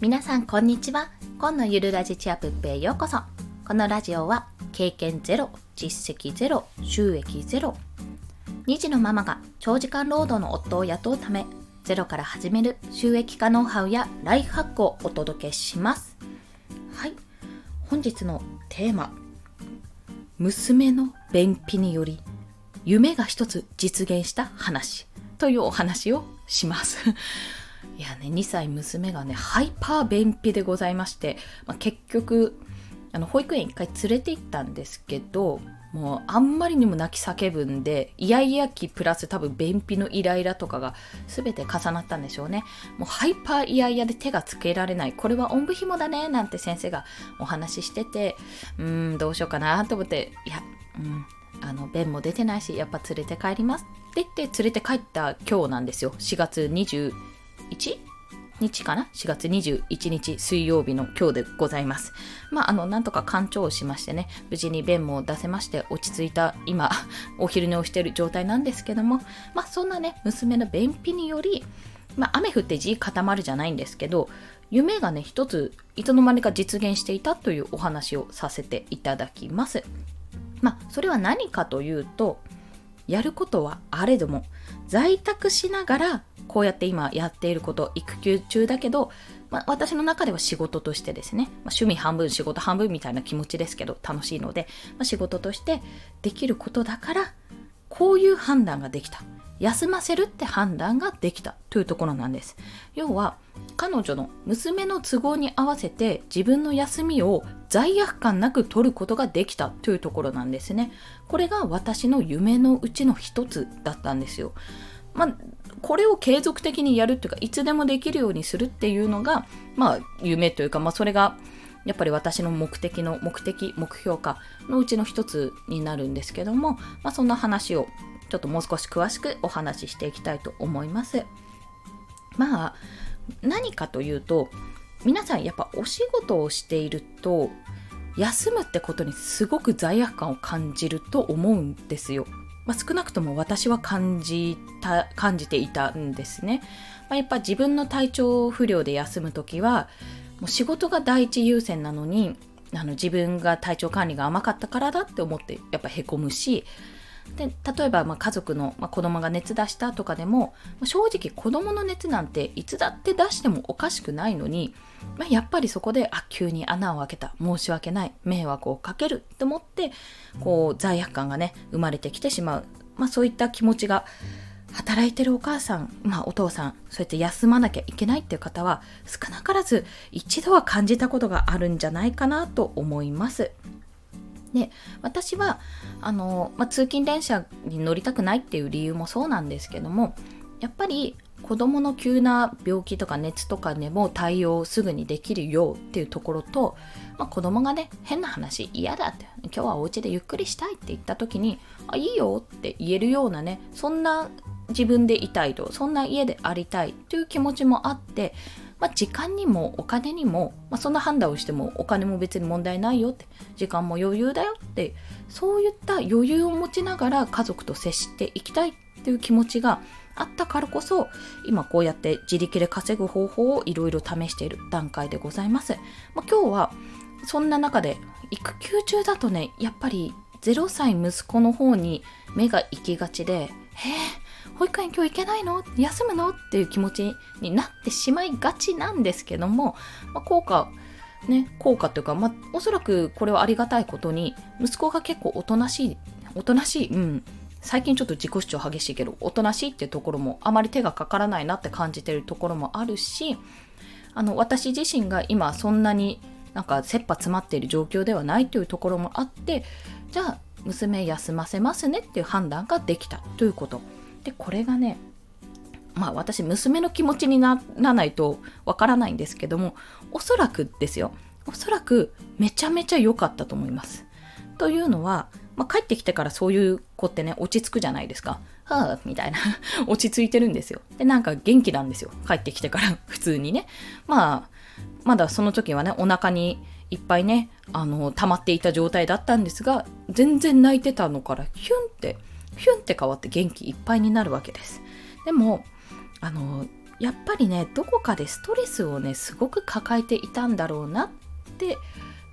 皆さんこんにちは。今のゆるラジチアプッペへようこそ。このラジオは経験ゼロ実績ゼロ収益ゼロ。2児のママが長時間労働の夫を雇うためゼロから始める収益化ノウハウやライフハックをお届けします。はい。本日のテーマ娘の便秘により夢が一つ実現した話というお話をします。いやね、2歳娘がね、ハイパー便秘でございまして、まあ、結局、あの保育園一回連れて行ったんですけど、もうあんまりにも泣き叫ぶんで、イヤイヤ期プラス多分便秘のイライラとかが全て重なったんでしょうね。もうハイパーイヤイヤで手がつけられない。これはおんぶ紐だね、なんて先生がお話ししてて、うーん、どうしようかなと思って、いや、うん、あの、便も出てないし、やっぱ連れて帰りますって言って連れて帰った今日なんですよ。4月20 1日かな ?4 月21日水曜日の今日でございます。まあ、あの、なんとか干潮しましてね、無事に便も出せまして、落ち着いた今、お昼寝をしている状態なんですけども、まあ、そんなね、娘の便秘により、まあ、雨降って地固まるじゃないんですけど、夢がね、一つ、いつの間にか実現していたというお話をさせていただきます。まあ、それは何かというと、やることはあれども、在宅しながらこうやって今やっていること、育休中だけど、まあ、私の中では仕事としてですね、まあ、趣味半分、仕事半分みたいな気持ちですけど、楽しいので、まあ、仕事としてできることだから、こういう判断ができた。休ませるって判断ができたというところなんです。要は、彼女の娘の都合に合わせて自分の休みを罪悪感なく取ることができたというところなんですね。これが私の夢のうちの一つだったんですよ。まあ、これを継続的にやるっていうか、いつでもできるようにするっていうのが、まあ、夢というか、まあ、それが、やっぱり私の目的の目的、目標かのうちの一つになるんですけども、まあ、そんな話をちょっともう少し詳しくお話ししていきたいと思います。まあ、何かというと、皆さんやっぱお仕事をしていると、休むってことにすごく罪悪感を感じると思うんですよ。まあ、少なくとも私は感じた感じていたんですね。まあ、やっぱ自分の体調不良で休む時はもう仕事が第一優先なのにあの自分が体調管理が甘かったからだって思ってやっぱへこむしで例えばまあ家族の、まあ、子供が熱出したとかでも正直子供の熱なんていつだって出してもおかしくないのに、まあ、やっぱりそこであ急に穴を開けた。申し訳ない。迷惑をかけると思ってこう罪悪感がね生まれてきてしまう、まあ、そういった気持ちが働いてるお母さん、まあ、お父さんそうやって休まなきゃいけないっていう方は少なからず一度は感じたことがあるんじゃないかなと思います。で私はあの、まあ、通勤電車に乗りたくないっていう理由もそうなんですけどもやっぱり子どもの急な病気とか熱とかでも対応すぐにできるよっていうところと、まあ、子供がね変な話嫌だって今日はお家でゆっくりしたいって言った時にあいいよって言えるようなねそんな自分でいたいとそんな家でありたいという気持ちもあってまあ、時間にもお金にも、まあ、そんな判断をしてもお金も別に問題ないよって時間も余裕だよってそういった余裕を持ちながら家族と接していきたいっていう気持ちがあったからこそ今こうやって自力で稼ぐ方法をいろいろ試している段階でございます、まあ、今日はそんな中で育休中だとねやっぱり0歳息子の方に目が行きがちで「へえ保育園今日行けないの？休むのっていう気持ちになってしまいがちなんですけども、まあ、効果ね、効果というか、まあ、おそらくこれはありがたいことに、息子が結構おとなしい、おとなしい、うん、最近ちょっと自己主張激しいけど、おとなしいっていうところも、あまり手がかからないなって感じてるところもあるし、あの、私自身が今そんなになんか切羽詰まっている状況ではないというところもあって、じゃあ、娘休ませますねっていう判断ができたということ。でこれがねまあ私娘の気持ちにならないとわからないんですけどもおそらくですよおそらくめちゃめちゃ良かったと思います。というのは、まあ、帰ってきてからそういう子ってね落ち着くじゃないですか。はあみたいな 落ち着いてるんですよ。でなんか元気なんですよ帰ってきてから普通にね。まあまだその時はねお腹にいっぱいねあの溜まっていた状態だったんですが全然泣いてたのからヒュンってヒュンって変わって元気いっぱいになるわけです。でも、あの、やっぱりねどこかでストレスをねすごく抱えていたんだろうなって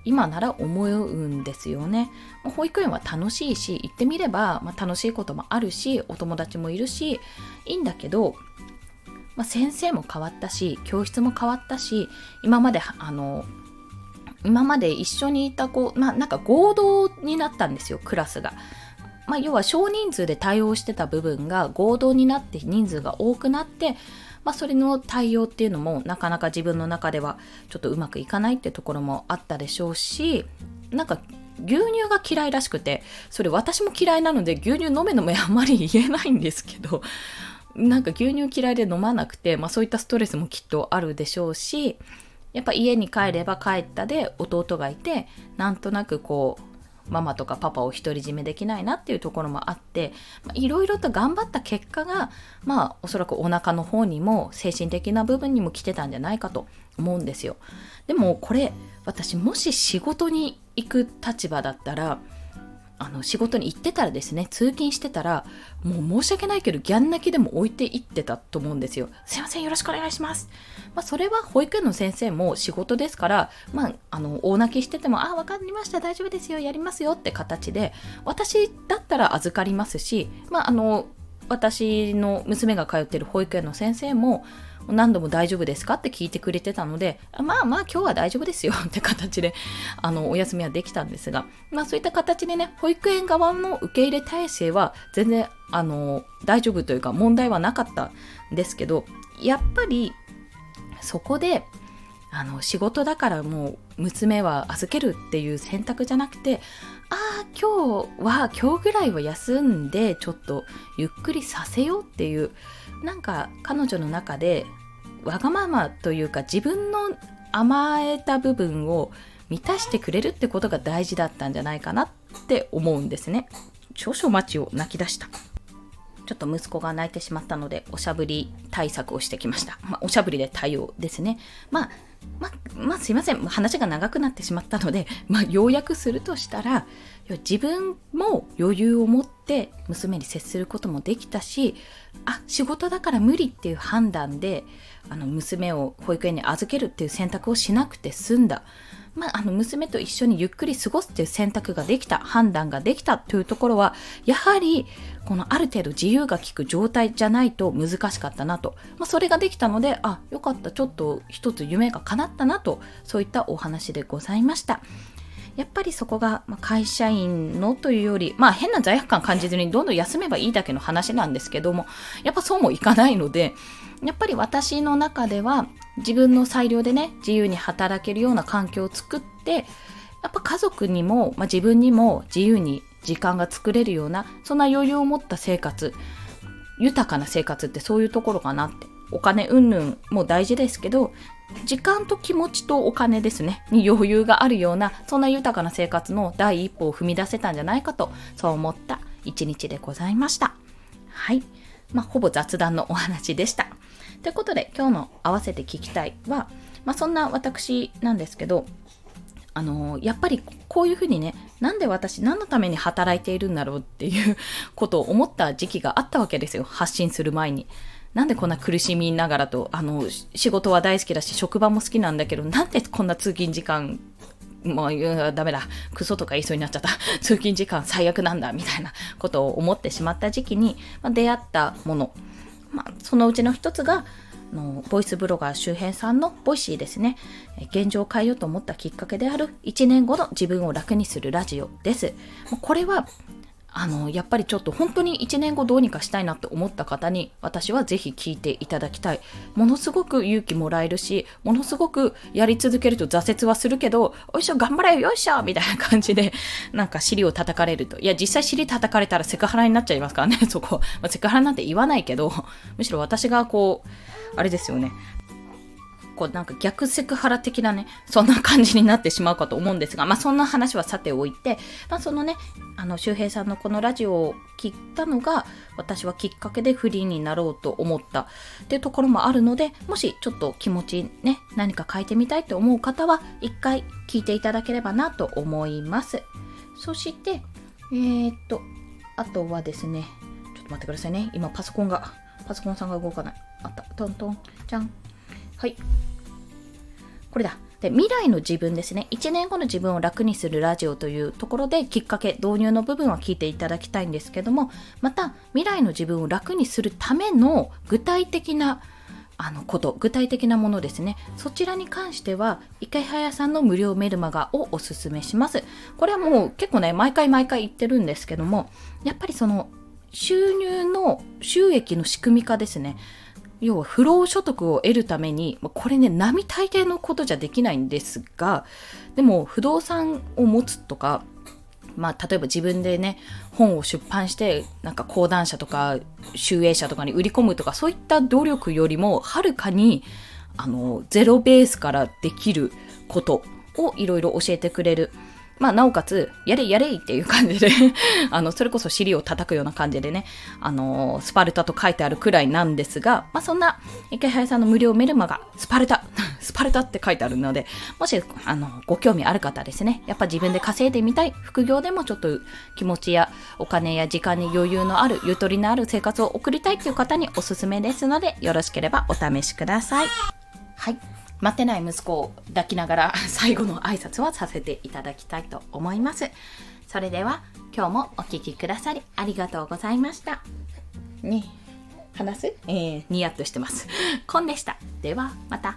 今なら思うんですよね。保育園は楽しいし行ってみれば、まあ、楽しいこともあるしお友達もいるしいいんだけど、まあ、先生も変わったし教室も変わったし今まであの今まで一緒にいた子、まあ、なんか合同になったんですよクラスが。まあ、要は少人数で対応してた部分が合同になって人数が多くなって、まあ、それの対応っていうのもなかなか自分の中ではちょっとうまくいかないってところもあったでしょうしなんか牛乳が嫌いらしくてそれ私も嫌いなので牛乳飲め飲めあまり言えないんですけどなんか牛乳嫌いで飲まなくて、まあ、そういったストレスもきっとあるでしょうしやっぱ家に帰れば帰ったで弟がいてなんとなくこうママとかパパを独り占めできないなっていうところもあっていろいろと頑張った結果がまあおそらくお腹の方にも精神的な部分にも来てたんじゃないかと思うんですよ。でもこれ私もし仕事に行く立場だったらあの仕事に行ってたらですね通勤してたらもう申し訳ないけどギャン泣きでも置いていってたと思うんですよ。すいませんよろしくお願いします、まあ、それは保育園の先生も仕事ですからまああの大泣きしててもあ分かりました大丈夫ですよやりますよって形で私だったら預かりますしまああの私の娘が通ってる保育園の先生も何度も大丈夫ですか？って聞いてくれてたので、まあまあ今日は大丈夫ですよ って形で、あの、お休みはできたんですが、まあそういった形でね、保育園側の受け入れ体制は全然、あの、大丈夫というか問題はなかったんですけど、やっぱりそこで、あの仕事だからもう娘は預けるっていう選択じゃなくてああ今日は今日ぐらいは休んでちょっとゆっくりさせようっていうなんか彼女の中でわがままというか自分の甘えた部分を満たしてくれるってことが大事だったんじゃないかなって思うんですね。少々待ちを泣き出した。ちょっと息子が泣いてしまったので、おしゃぶり対策をしてきました。まあ、おしゃぶりで対応ですね。まあ、ま、まあ、すいません。話が長くなってしまったので、まあ、要約するとしたら、自分も余裕を持って娘に接することもできたし、あ、仕事だから無理っていう判断で、あの娘を保育園に預けるっていう選択をしなくて済んだ。まあ、あの娘と一緒にゆっくり過ごすっていう選択ができた判断ができたというところはやはりこのある程度自由が利く状態じゃないと難しかったなと、まあ、それができたのであよかったちょっと一つ夢が叶ったなとそういったお話でございました。やっぱりそこが会社員のというより、まあ変な罪悪感感じずにどんどん休めばいいだけの話なんですけども、やっぱそうもいかないので、やっぱり私の中では自分の裁量でね、自由に働けるような環境を作って、やっぱ家族にも、まあ、自分にも自由に時間が作れるような、そんな余裕を持った生活、豊かな生活ってそういうところかなって。お金云々も大事ですけど、時間と気持ちとお金ですね、に余裕があるような、そんな豊かな生活の第一歩を踏み出せたんじゃないかと、そう思った一日でございました。はい。まあ、ほぼ雑談のお話でした。ということで、今日の合わせて聞きたいは、まあ、そんな私なんですけど、あのやっぱりこういうふうにね、なんで私何のために働いているんだろうっていう ことを思った時期があったわけですよ。発信する前に。なんでこんな苦しみながらと、あの、仕事は大好きだし、職場も好きなんだけど、なんでこんな通勤時間、もう、ダメだ、クソとか言いそうになっちゃった、通勤時間最悪なんだ、みたいなことを思ってしまった時期に、まあ、出会ったもの、まあ、そのうちの一つが、のボイスブロガー周辺さんのボイシーですね。現状を変えようと思ったきっかけである1年後の自分を楽にするラジオです。これはあのやっぱりちょっと本当に1年後どうにかしたいなって思った方に私はぜひ聞いていただきたい。ものすごく勇気もらえるしものすごくやり続けると挫折はするけどおいしょ頑張れよよいしょみたいな感じでなんか尻を叩かれると。いや実際尻叩かれたらセクハラになっちゃいますからねそこ、まあ、セクハラなんて言わないけどむしろ私がこうあれですよね。こうなんか逆セクハラ的なね、そんな感じになってしまうかと思うんですが、まあそんな話はさておいて、まあそのね、あの周平さんのこのラジオを聞いたのが、私はきっかけでフリーになろうと思ったっていうところもあるので、もしちょっと気持ちね、何か変えてみたいと思う方は、一回聞いていただければなと思います。そして、えー、っと、あとはですね、ちょっと待ってくださいね。今パソコンが、パソコンさんが動かない。あった。トントン。じゃん。はい。これだ。で、未来の自分ですね。1年後の自分を楽にするラジオというところできっかけ、導入の部分は聞いていただきたいんですけども、また未来の自分を楽にするための具体的なあのこと具体的なものですねそちらに関しては池早さんの無料メルマガをおすすめしますこれはもう結構ね毎回毎回言ってるんですけどもやっぱりその収入の収益の仕組み化ですね要は不労所得を得るためにこれね並大抵のことじゃできないんですがでも不動産を持つとかまあ、例えば自分でね本を出版してなんか講談社とか集英社とかに売り込むとかそういった努力よりもはるかにあのゼロベースからできることをいろいろ教えてくれるまあ、なおかつ、やれやれっていう感じで あの、それこそ尻を叩くような感じでね、あの、スパルタと書いてあるくらいなんですが、まあ、そんな、池早さんの無料メルマガ、スパルタ、スパルタって書いてあるので、もし、あの、ご興味ある方ですね、やっぱ自分で稼いでみたい、副業でもちょっと気持ちやお金や時間に余裕のある、ゆとりのある生活を送りたいっていう方におすすめですので、よろしければお試しください。はい。待ってない息子を抱きながら 最後の挨拶はさせていただきたいと思います。それでは今日もお聴きくださりありがとうございました。ね話す？えー、ニヤッとしてます。コンでした。ではまた。